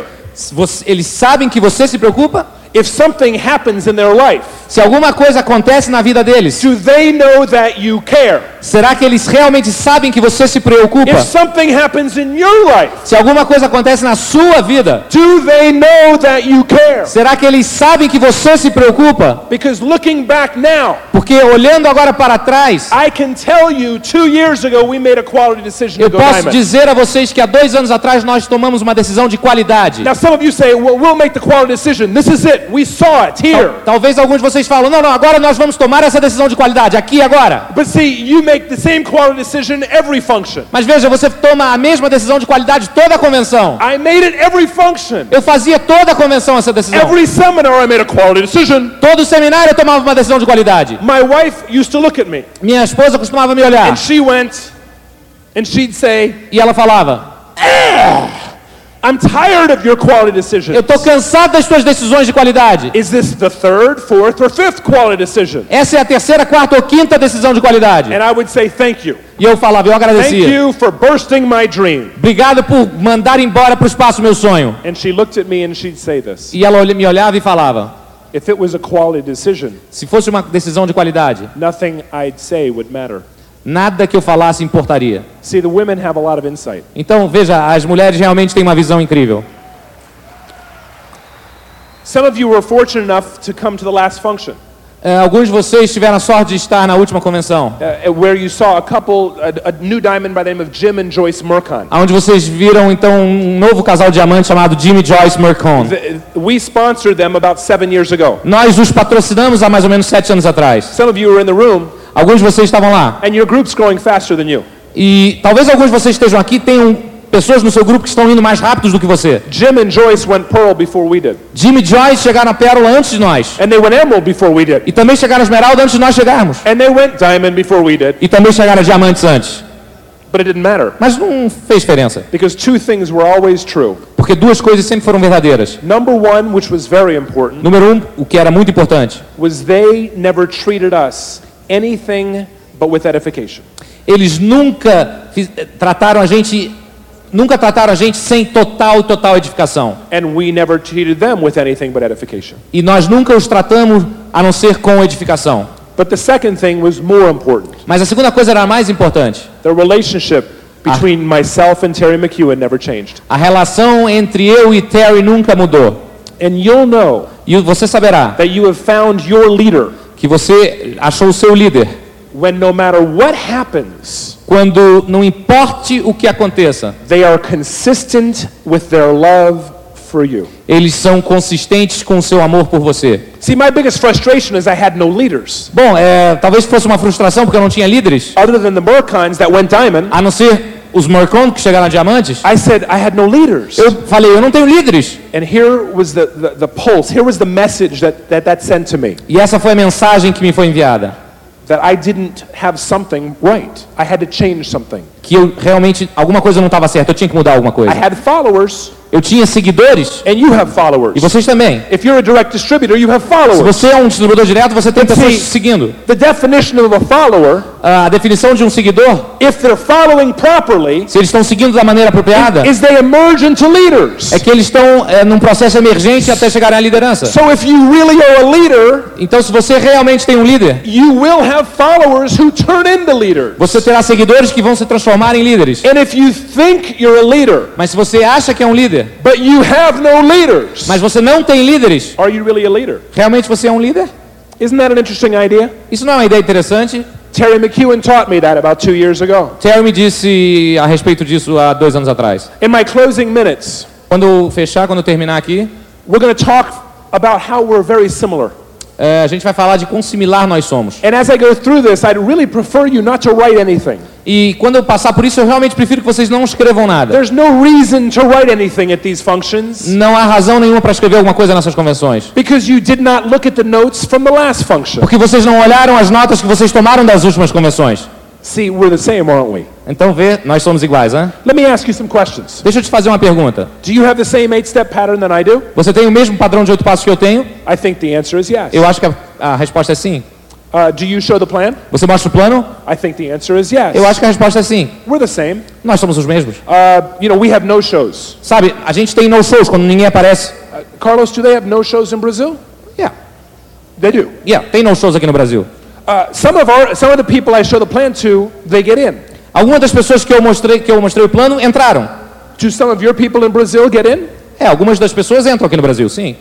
Eles sabem que você se preocupa? If something happens in their life, Se alguma coisa acontece na vida deles, do they know that you care? será que eles realmente sabem que você se preocupa? If something happens in your life, Se alguma coisa acontece na sua vida, do they know that you care? será que eles sabem que você se preocupa? Because looking back now, Porque olhando agora para trás, I can tell you two years ago we made a quality decision eu to go posso diamond. dizer a vocês que há dois anos atrás nós tomamos uma decisão de qualidade. Now some of you say, well, we'll make the quality decision. This is it. We saw it here. Talvez alguns de vocês falam, não, não, agora nós vamos tomar essa decisão de qualidade, aqui e agora. But see, you make the same quality decision every function. Mas veja, você toma a mesma decisão de qualidade toda a convenção. I made it every function. Eu fazia toda a convenção essa decisão. Every seminar I made a quality decision. Todo seminário eu tomava uma decisão de qualidade. My wife used to look at me Minha esposa costumava me olhar and she went and she'd say, e ela falava: I'm tired of your quality Eu decisions. estou cansado das suas decisões de qualidade. Is this the third, fourth, or fifth quality decision? Essa é a terceira, quarta ou quinta decisão de qualidade. And I would say, thank you. E eu falava, eu Thank agradecia. you for bursting my dream. Obrigado por mandar embora para o espaço meu sonho. And she looked at me and she'd say this. E ela me olhava e falava: If it was a quality decision, Se fosse uma decisão de qualidade, nothing I'd say would matter. Nada que eu falasse importaria. See, the women have a lot of insight. Então, veja, as mulheres realmente têm uma visão incrível. Some of you were fortunate enough to come to the last function, É, alguns de vocês tiveram a sorte de estar na última convenção, uh, where you saw a couple, a, a new diamond by the name of Jim and Joyce Mercon. onde vocês viram então um novo casal diamante chamado Jimmy Joyce Mercon. The- We sponsored them about seven years ago. Nós os patrocinamos há mais ou menos sete anos atrás. Some of you were in the room, Alguns de vocês estavam lá. and your group's growing faster than you. E talvez alguns de vocês estejam aqui tenham pessoas no seu grupo que estão indo mais rápidos do que você. Jim and Joyce went Pearl before we did, Jimmy e Joyce chegaram na Pérola antes de nós. and they went Emerald before we did, E também chegaram na Esmeralda antes de nós chegarmos. and they went Diamond before we did. E também chegaram a Diamantes antes. But it didn't matter Mas não fez diferença. because two things were always true. Porque duas coisas sempre foram verdadeiras. Number one, which was very important, Número um, o que era muito importante. was they never treated us anything but with edification. Eles nunca eh, trataram a gente, nunca trataram a gente sem total total edificação. And we never treated them with anything but edification. E nós nunca os tratamos a não ser com edificação. But the second thing was more important. Mas a segunda coisa era a mais importante. The relationship between myself and Terry McEwen never changed. A relação entre eu e Terry nunca mudou. And you'll know E você saberá that you have found your leader que você achou o seu líder when no matter what happens, quando não importe o que aconteça, they are consistent with their love for you. eles são consistentes com o seu amor por você. See, my biggest frustration is I had no leaders. Bom, é, talvez fosse uma frustração porque eu não tinha líderes, Other than the that went diamond, a não ser os Mercon que chegaram a diamantes. I said I had no leaders. Eu falei, eu não tenho líderes. And here was the, the, the pulse, here was the message that, that that sent to me. E essa foi a mensagem que me foi enviada. That I didn't have something right. I had to change something. Que eu realmente, alguma coisa não estava certa, eu tinha que mudar alguma I coisa. had followers, Eu tinha seguidores, and you have followers. e vocês também. If you're a direct distributor, you have Se followers. você é um distribuidor direto, você tem But pessoas see- seguindo. The definition of a follower, A definição de um seguidor, if they're following properly, se eles estão seguindo da maneira apropriada, is they emerge into leaders. é que eles estão é, num processo emergente até chegarem à liderança. So if you really are a leader, Então, se você realmente tem um líder, you will have followers who turn into leaders. você terá seguidores que vão se transformar em líderes. And if you think you're a leader, Mas se você acha que é um líder, but you have no leaders, mas você não tem líderes, are you really a leader? realmente você é um líder? Isn't that an interesting idea? Isso não é uma ideia interessante? Terry McEwen taught me that about two years ago. Terry me disse a respeito disso há dois anos atrás. In my closing minutes, Quando fechar, quando terminar aqui, we're going to talk about how we're very similar. É, a gente vai falar de quão similar nós somos. And as I go through this, I'd really prefer you not to write anything. E quando eu passar por isso, eu realmente prefiro que vocês não escrevam nada. There's no reason to write anything at these functions Não há razão nenhuma para escrever alguma coisa nessas convenções. because you did not look at the notes from the last function. Porque vocês não olharam as notas que vocês tomaram das últimas convenções. See, we're the same, aren't we? Então vê, nós somos iguais, hein? Let me ask you some questions. Deixa eu te fazer uma pergunta. Do you have the same eight step pattern that I do? Você tem o mesmo padrão de oito passos que eu tenho? I think the answer is yes. Eu acho que a, a resposta é sim. Uh, do you show the plan? Você mostra o plano? I think the answer is yes. Eu acho que a resposta é sim. We're the same. Nós somos os mesmos. Uh, you know, we have no shows. Sabe, a gente tem no-shows quando ninguém aparece. Uh, Carlos, do they have no shows in Brazil? Yeah. They do. Yeah, tem no-shows aqui no Brasil. Uh, some of our, some of the people I show the plan to, they get in. Algumas das pessoas que eu mostrei, que eu mostrei o plano entraram. Do some of your people in Brazil get in? É, algumas das pessoas entram aqui no Brasil, sim.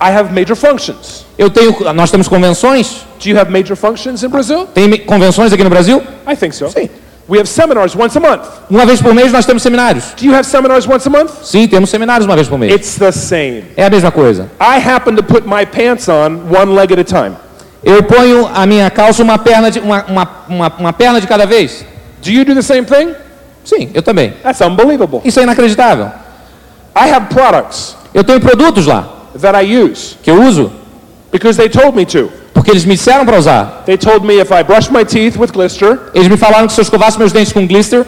I have major functions. Eu tenho, nós temos convenções. Do you have major functions in Brazil? Tem me- convenções aqui no Brasil? I think so. Sim. We have seminars once a month. Uma vez por mês nós temos seminários. Do you have seminars once a month? Sim, temos seminários uma vez por mês. It's the same. É a mesma coisa. I happen to put my pants on one leg at a time. Eu ponho a minha calça uma perna de, uma, uma, uma, uma perna de cada vez. Do you do the same thing? Sim, eu também. That's unbelievable. Isso é inacreditável. I have products Eu tenho produtos lá that I use que eu uso because they told me to. porque eles me disseram para usar. They told me if I brushed my teeth with Glister, Eles me falaram que se eu escovasse meus dentes com glister,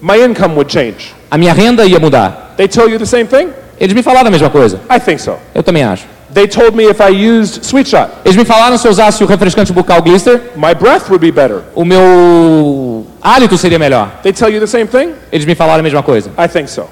my income would change. a minha renda ia mudar. They tell you the same thing? Eles me falaram a mesma coisa. I think so. Eu também acho. They told me if I used Sweet Shot, Eles me falaram se eu usasse o refrescante bucal glister, my breath would be better. o meu hálito seria melhor. They tell you the same thing? Eles me falaram a mesma coisa. I think so.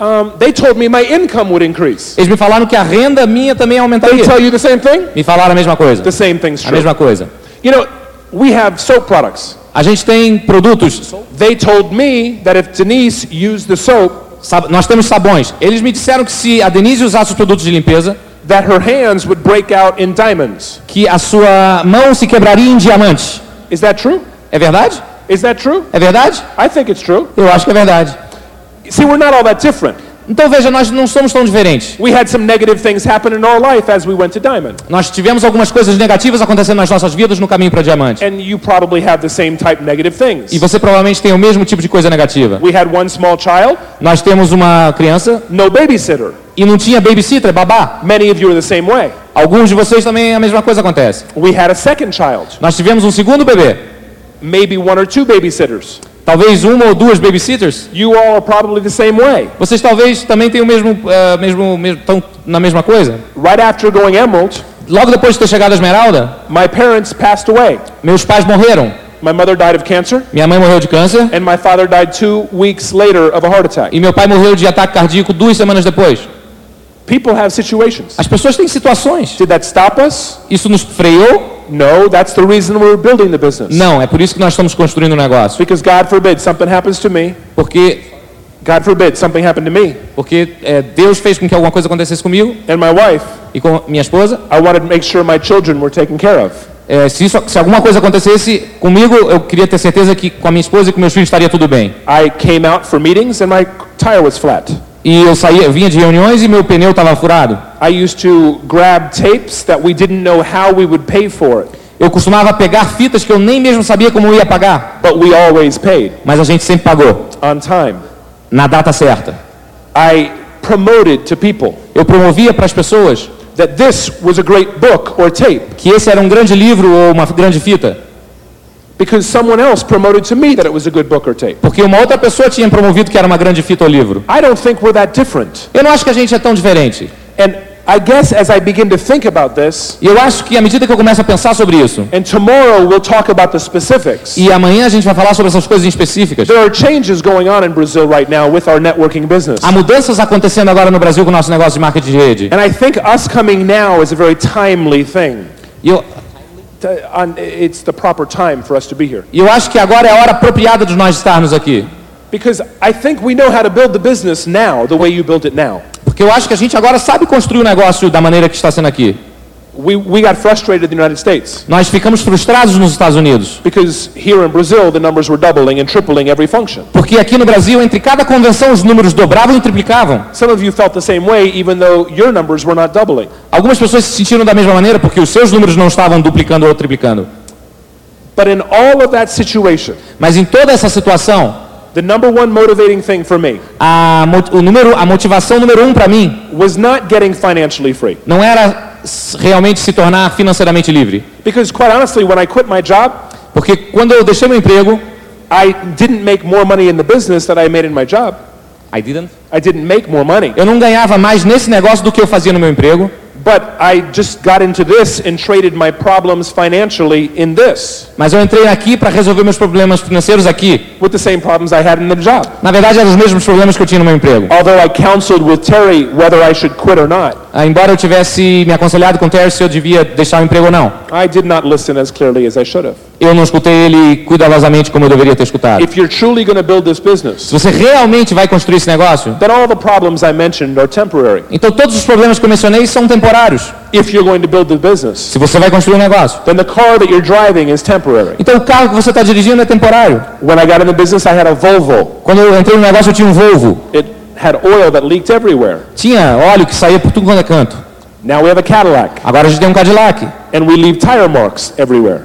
Um, they told me my income would increase. Eles me falaram que a renda minha também They aumentaria. tell you the same thing? Me falaram a mesma coisa. The same thing's A true. mesma coisa. You know, we have soap products. A gente tem produtos. They told me that if Denise used the soap, sab- Nós temos sabões. Eles me disseram que se a Denise usasse os produtos de limpeza, that her hands would break out in diamonds. que a sua mão se quebraria em diamante. Is that true? É verdade? Is that true? É verdade? I think it's true. Eu acho que é verdade. See, we're not all that different. Então veja, nós não somos tão diferentes. We had some negative things happen in our life as we went to Diamond. Nós tivemos algumas coisas negativas acontecendo nas nossas vidas no caminho para diamante. And you probably have the same type negative things. E você provavelmente tem o mesmo tipo de coisa negativa. We had one small child, Nós temos uma criança no babysitter. e não tinha babysitter, babá. Many of you are the same way. Alguns de vocês também a mesma coisa acontece. We had a second child, Nós tivemos um segundo bebê. maybe one or two babysitters. Talvez uma ou duas babysitters. You all are probably the same way. Vocês talvez também tenham o mesmo, eh, mesmo, mesmo estão na mesma coisa. Right after going Emerald, Logo depois de ter chegado a Esmeralda, my parents passed away. meus pais morreram. My mother died of cancer, Minha mãe morreu de câncer and my father died two weeks later of a heart attack. e meu pai morreu de ataque cardíaco duas semanas depois. People have situations. As pessoas têm situações. Did that stop us? Isso nos freou? No, that's the reason we're building the business. Não, é por isso que nós estamos construindo o negócio. Because God forbid something happens to me. Porque, God forbid something happened to me porque eh, Deus fez com que alguma coisa acontecesse comigo and my wife. e com minha esposa. I wanted to make sure my children were taken care of. Eh, se, isso, se alguma coisa acontecesse comigo, eu queria ter certeza que com a minha esposa e com meus filhos estaria tudo bem. I came out for meetings and my tire was flat. E eu saía, vinha de reuniões e meu pneu estava furado. I used to grab tapes that we didn't know how we would pay for it, Eu costumava pegar fitas que eu nem mesmo sabia como eu ia pagar, but we always paid mas a gente sempre pagou on time. na data certa. I promoted to people Eu promovia para as pessoas that this was a great book or tape que esse era um grande livro ou uma grande fita, because someone else promoted to me that it was a good book or tape. porque uma outra pessoa tinha promovido que era uma grande fita ou livro. I don't think we're that different. Eu não acho que a gente é tão diferente. And I guess as I begin to think about this, E eu acho que à medida que eu começo a pensar sobre isso, and tomorrow we'll talk about the specifics. e amanhã a gente vai falar sobre essas coisas específicas. There are changes going on in Brazil right now with our networking business. Há mudanças acontecendo agora no Brasil com o nosso negócio de marketing de rede. And I think us coming now is a very timely thing. E eu, It's the proper time for us to be here. e eu acho que agora é a hora apropriada de nós estarmos aqui. Because I think we know how to build the business now the way you built it now. Porque eu acho que a gente agora sabe construir o negócio da maneira que está sendo aqui. We, we got frustrated in the United States Nós ficamos frustrados nos Estados Unidos. because here in Brazil the numbers were doubling and tripling every function. Porque aqui no Brasil, entre cada convenção, os números dobravam e triplicavam. Some of you felt the same way even though your numbers were not doubling. Algumas pessoas se sentiram da mesma maneira porque os seus números não estavam duplicando ou triplicando. But in all of that situation, Mas em toda essa situação, the number one motivating thing for me a, o número, a motivação número um para mim was not getting financially free. não era realmente se tornar financeiramente livre. Because quite honestly, when I quit my job, Porque quando eu deixei meu emprego, I didn't make more money in the business that I made in my job. I didn't. I didn't make more money. Eu não ganhava mais nesse negócio do que eu fazia no meu emprego. But I just got into this and traded my problems financially in this Mas eu entrei aqui para resolver meus problemas financeiros aqui. with the same problems I had in the job. Na verdade, eram os mesmos problemas que eu tinha no meu emprego. Although I counseled with Terry whether I should quit or not, Ah, embora eu tivesse me aconselhado com Terry se eu devia deixar o emprego ou não. I did not listen as clearly as I should have. Eu não escutei ele cuidadosamente como eu deveria ter escutado. If you're truly going to build this business, Se você realmente vai construir esse negócio, then all the problems I mentioned are temporary. então todos os problemas que eu mencionei são temporários. If you're going to build the business, Se você vai construir um negócio. then the car that you're driving is temporary. Então o carro que você está dirigindo é temporário. When I got in the business, I had a Volvo. Quando eu entrei no negócio, eu tinha um Volvo. It had oil that leaked everywhere. Tinha óleo que saía por tudo quanto é canto. Now we have a Cadillac, Agora a gente tem um Cadillac. and we leave tire marks everywhere.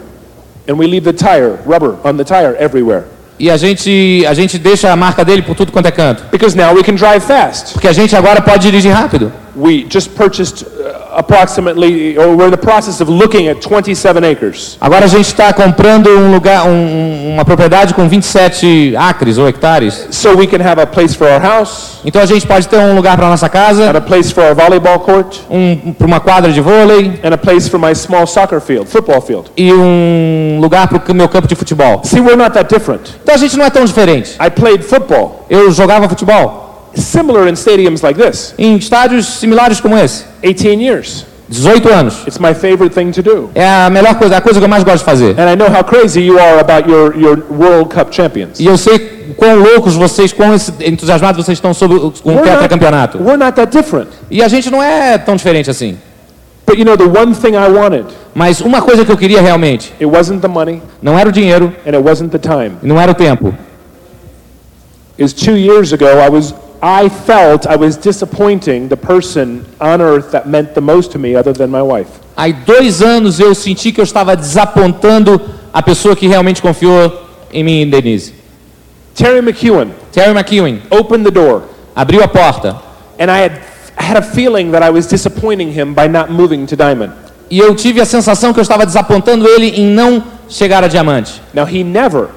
And we leave the tire, rubber on the tire everywhere. E a gente, a gente deixa a marca dele por tudo quanto é canto. Because now we can drive fast. Porque a gente agora pode dirigir rápido. We just purchased uh, approximately, or we're in the process of looking at 27 acres. Agora a gente está comprando um lugar, um- um- uma propriedade com 27 acres ou hectares. So we can have a place for our house, Então a gente pode ter um lugar para nossa and casa, a place for our volleyball court, um, para uma quadra de vôlei and a place for my small soccer field, football field. e um lugar para o meu campo de futebol. See, we're not that different. Então a gente não é tão diferente. I played football, Eu jogava futebol similar in stadiums like this, em estádios similares como esse, 18 years. 18 anos. It's my favorite thing to do. É a melhor coisa, a coisa que eu mais gosto de fazer. And I know how crazy you are about your, your World Cup champions. E eu sei quão loucos vocês, quão entusiasmados vocês estão sobre o com o We're tetracampeonato. not, we're not that different. E a gente não é tão diferente assim. But you know, the one thing I wanted, Mas uma coisa que eu queria realmente, it wasn't the money não era o dinheiro, and it wasn't the time. não era o tempo. Is two years ago, I was, I felt I was disappointing the person on earth that meant the most to me other than my wife. Há dois anos eu senti que eu estava desapontando a pessoa que realmente confiou em mim em Denise. Terry McEwen Terry McEwen opened the door, abriu a porta and I had, I had a feeling that I was disappointing him by not moving to Diamond. e eu tive a sensação que eu estava desapontando ele em não chegar a diamante. Now, he never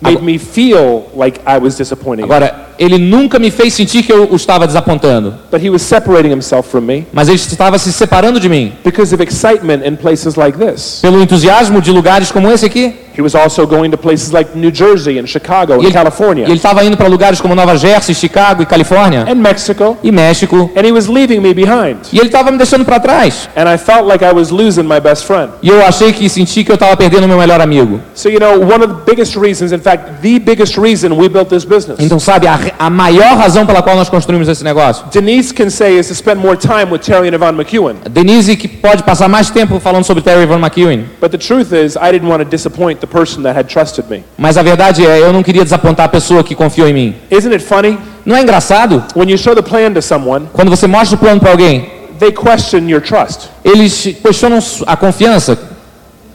made me feel like I was disappointing him, Agora, ele nunca me fez sentir que eu o estava desapontando, but he was separating himself from me mas ele estava se separando de mim because of excitement in places like this. pelo entusiasmo de lugares como esse aqui. He was also going to places like New Jersey and Chicago and ele, California ele estava indo para lugares como Nova Jersey, Chicago e Califórnia and Mexico, e México. and he was leaving me behind. E ele estava me deixando para trás. And I felt like I was losing my best friend. E eu achei que senti que eu estava perdendo meu melhor amigo. So, you know, one of the biggest reasons, in fact, the biggest reason we built this business, Então, sabe, a, a maior razão pela qual nós construímos esse negócio. Denise can say, is to spend more time with Terry and Yvonne McEwen. Denise que pode passar mais tempo falando sobre Terry Van McEwen. But the truth is, I didn't want to disappoint the person that had trusted me. Mas a verdade é, eu não queria desapontar a pessoa que confiou em mim. Isn't it funny? Não é engraçado? When you show the plan to someone, Quando você mostra o plano para alguém, they question your trust. eles questionam a confiança.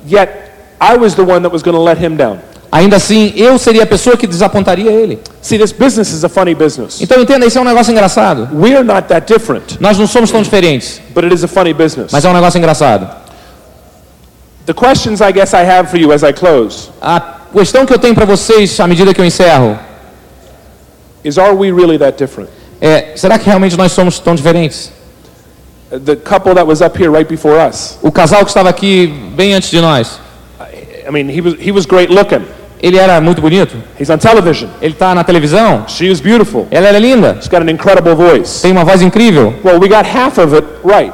Yet, I was the one that was going to let him down. Ainda assim, eu seria a pessoa que desapontaria ele. See, this business is a funny business. Então entenda, isso é um negócio engraçado. We are not that different, Nós não somos tão diferentes, but it is a funny business. mas é um negócio engraçado. The questions I guess I have for you as I close A questão que eu tenho para vocês, à medida que eu encerro, is are we really that different? é: será que realmente nós somos tão diferentes? The couple that was up here right before us, O casal que estava aqui bem antes de nós, I mean, he was, he was great looking. Ele era muito bonito, He's on television. ele está na televisão, She was beautiful. ela era linda, She's got an incredible voice. tem uma voz incrível. Well, we got half of it right.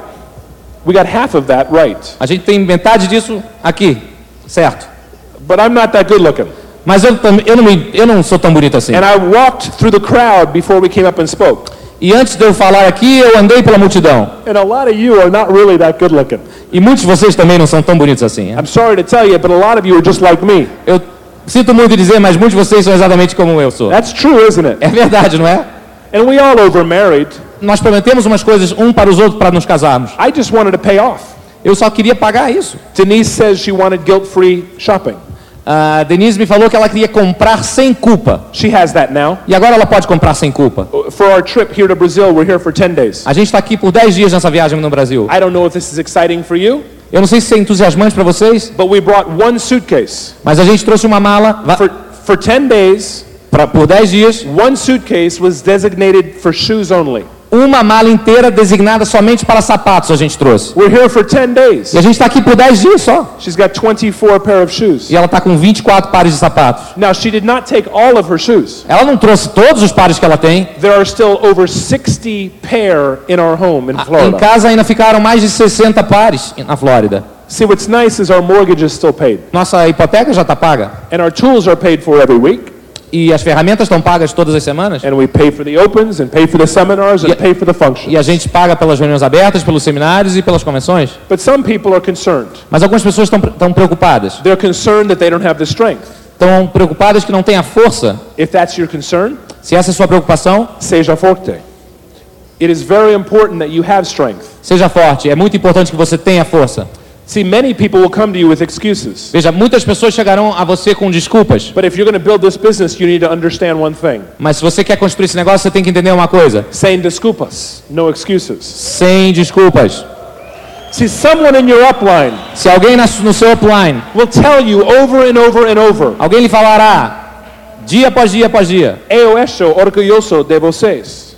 We got half of that right. A gente tem metade disso aqui, certo? But I'm not that good looking. Mas eu, eu, não, me- eu não sou tão bonito assim. And I walked through the crowd before we came up and spoke. E antes de eu falar aqui, eu andei pela multidão. And a lot of you are not really that good looking. E muitos de vocês também não são tão bonitos assim. I'm sorry to tell you, but a lot of you are just like me. Eu sinto muito dizer, mas muitos de vocês são exatamente como eu sou. That's true, isn't it? É verdade, não é? And we all overmarried. Nós prometemos umas coisas um para os outros para nos casarmos. I just wanted to pay off. Eu só queria pagar isso. Denise says she wanted guilt-free shopping. A Denise me falou que ela queria comprar sem culpa. She has that now. E agora ela pode comprar sem culpa. For our trip here to Brazil, we're here for 10 days. A gente está aqui por 10 dias nessa viagem no Brasil. I don't know if this is exciting for you, Eu não sei se é entusiasmante para vocês, but we brought one suitcase. mas a gente trouxe uma mala For, for 10 days, pra, por 10 dias, one suitcase was designated for shoes only. Uma mala inteira designada somente para sapatos a gente trouxe. We're here for 10 days. E a gente está aqui por 10 dias só. She's got 24 pair of shoes. E ela está com 24 pares de sapatos. Now, she did not take all of her shoes. Ela não trouxe todos os pares que ela tem. There are still over 60 pair in our home in Em casa ainda ficaram mais de 60 pares na Flórida. See, what's nice is our mortgage is still paid, Nossa hipoteca já está paga. and our tools are paid for every week, E as ferramentas estão pagas todas as semanas. and we pay for the opens, and pay for the seminars, and Yeah. pay for the functions. E a gente paga pelas reuniões abertas, pelos seminários e pelas convenções. But some people are concerned. Mas algumas pessoas estão, estão preocupadas. They're concerned that they don't have the strength. Estão preocupadas que não têm a força. If that's your concern, Se essa é a sua preocupação, seja forte. It is very important that you have strength. seja forte. É muito importante que você tenha força. See, many people will come to you with excuses. Veja, muitas pessoas chegarão a você com desculpas. But if you're going to build this business, you need to understand one thing. Mas se você quer construir esse negócio, você tem que entender uma coisa. Sem desculpas, no excuses. Sem desculpas. See, someone in your upline Se alguém no seu upline, will tell you over and over and over, alguém lhe falará, dia após dia após dia, Eu estou orgulhoso de vocês.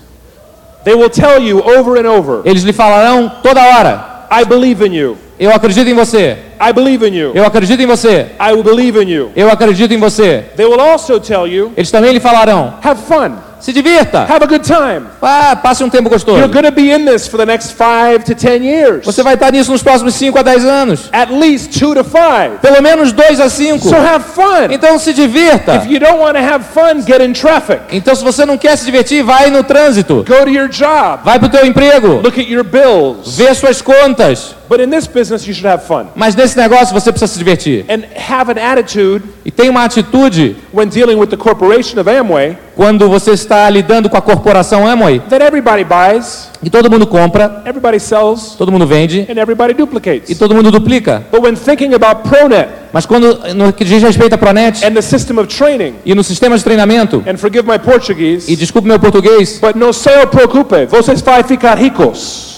They will tell you over and over, eles lhe falarão toda hora, I believe in you. Eu acredito em você, I believe in you. eu acredito em você, I believe in you. eu acredito em você. They will also tell you, Eles também lhe falarão, have fun, se divirta, have a good time. vá, passe um tempo gostoso. You're going to be in this for the next five to ten years. Você vai estar nisso nos próximos 5 a 10 anos. At least two to five. Pelo menos 2 a 5. So have fun. Então se divirta. If you don't want to have fun, get in traffic. Então se você não quer se divertir, vai no trânsito. Go to your job. Vai pro teu emprego. Look at your bills. Vê suas contas. But in this business, you should have fun. Mas nesse negócio você precisa se divertir. And have an attitude E tem uma atitude when dealing with the corporation of Amway quando você está lidando com a corporação Amway, that everybody buys, que todo mundo compra, everybody sells, todo mundo vende and everybody e duplicates. todo mundo duplica. But when thinking about ProNet Mas quando no que diz respeito à Pronet and the system of training, e no sistema de treinamento, and forgive my e Portuguese, desculpe meu português, but no se preocupe, vocês vai ficar ricos.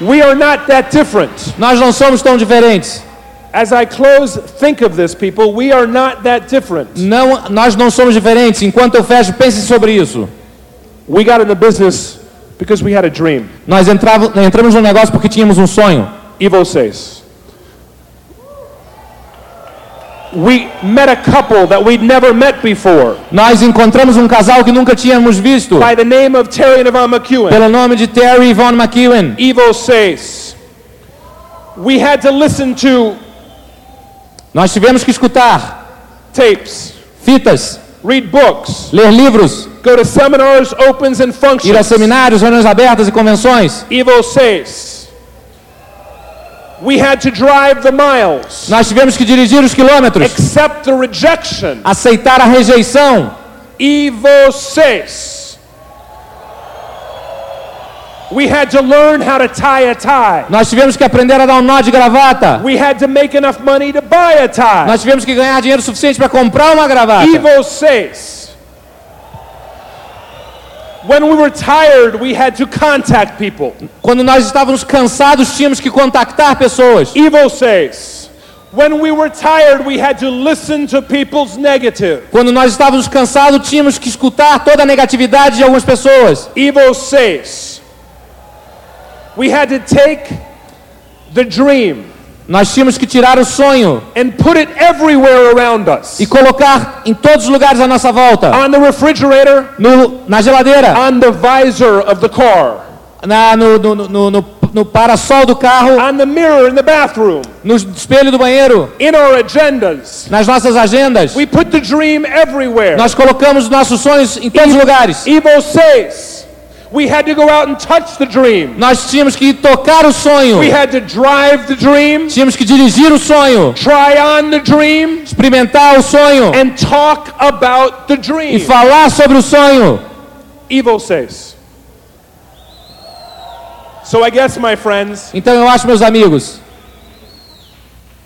We are not that different. nós não somos tão diferentes. As I close, think of this, people. We are not that different. Não, nós não somos diferentes. Enquanto eu fecho, pense sobre isso. We got into business because we had a dream. Nós entrava, entramos no negócio porque tínhamos um sonho. E vocês? We met a couple that we'd never met before Nós encontramos um casal que nunca tínhamos visto, by the name of Terry and Yvonne McEwen. pelo nome de Terry e Yvonne McEwen. E vocês? We had to listen to Nós tivemos que escutar tapes, fitas, read books, ler livros, go to seminars, opens and ir a functions. seminários, reuniões abertas e convenções. E vocês? We had to drive the miles, Nós tivemos que dirigir os quilômetros, accept the rejection. aceitar a rejeição. E vocês? We had to learn how to tie a tie. Nós tivemos que aprender a dar um nó de gravata. We had to make enough money to buy a tie. Nós tivemos que ganhar dinheiro suficiente para comprar uma gravata. E vocês? When we were tired, we had to contact people. Quando nós estávamos cansados, tínhamos que contactar pessoas. E vocês? When we were tired, we had to listen to people's negative. Quando nós estávamos cansados, tínhamos que escutar toda a negatividade de algumas pessoas. E vocês? We had to take the dream Nós tínhamos que tirar o sonho and put it everywhere around us. e colocar em todos os lugares à nossa volta. On the refrigerator, No, na geladeira, on the visor of the car, na, no, no, no, no, no parasol do carro, on the mirror in the bathroom, no espelho do banheiro, in our agendas. nas nossas agendas. We put the dream everywhere. Nós colocamos nossos sonhos em todos os lugares. Evo says we had to go out and touch the dream. Nós tínhamos que tocar o sonho, We had to drive the dream, tínhamos que dirigir o sonho, try on the dream, experimentar o sonho and talk about the e dream. falar sobre o sonho. Evo says. So I guess, my friends, Então eu acho, meus amigos,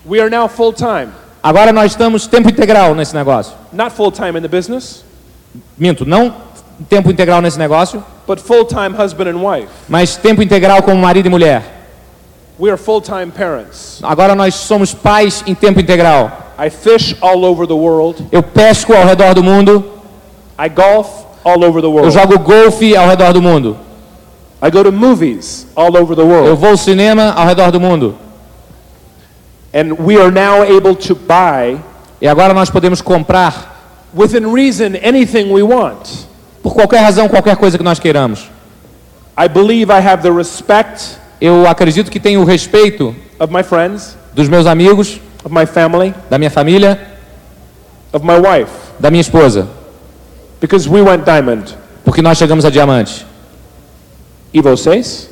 we are now full time. agora nós estamos tempo integral nesse negócio. Not full time in the business, Minto, não tempo integral nesse negócio, but full time husband and wife. mas tempo integral como marido e mulher. We are full time parents. Agora nós somos pais em tempo integral. I fish all over the world. Eu pesco ao redor do mundo, I golf all over the eu world. jogo golfe ao redor do mundo, I go to movies all over the eu world. vou ao cinema ao redor do mundo. And we are now able to buy, E agora nós podemos comprar, within reason, anything we want. Por qualquer razão, qualquer coisa que nós queiramos. I believe I have the respect Eu acredito que tenho o respeito of my friends, dos meus amigos, of my family, da minha família, of my wife, da minha esposa, because we went diamond. porque nós chegamos a diamante. Evo says.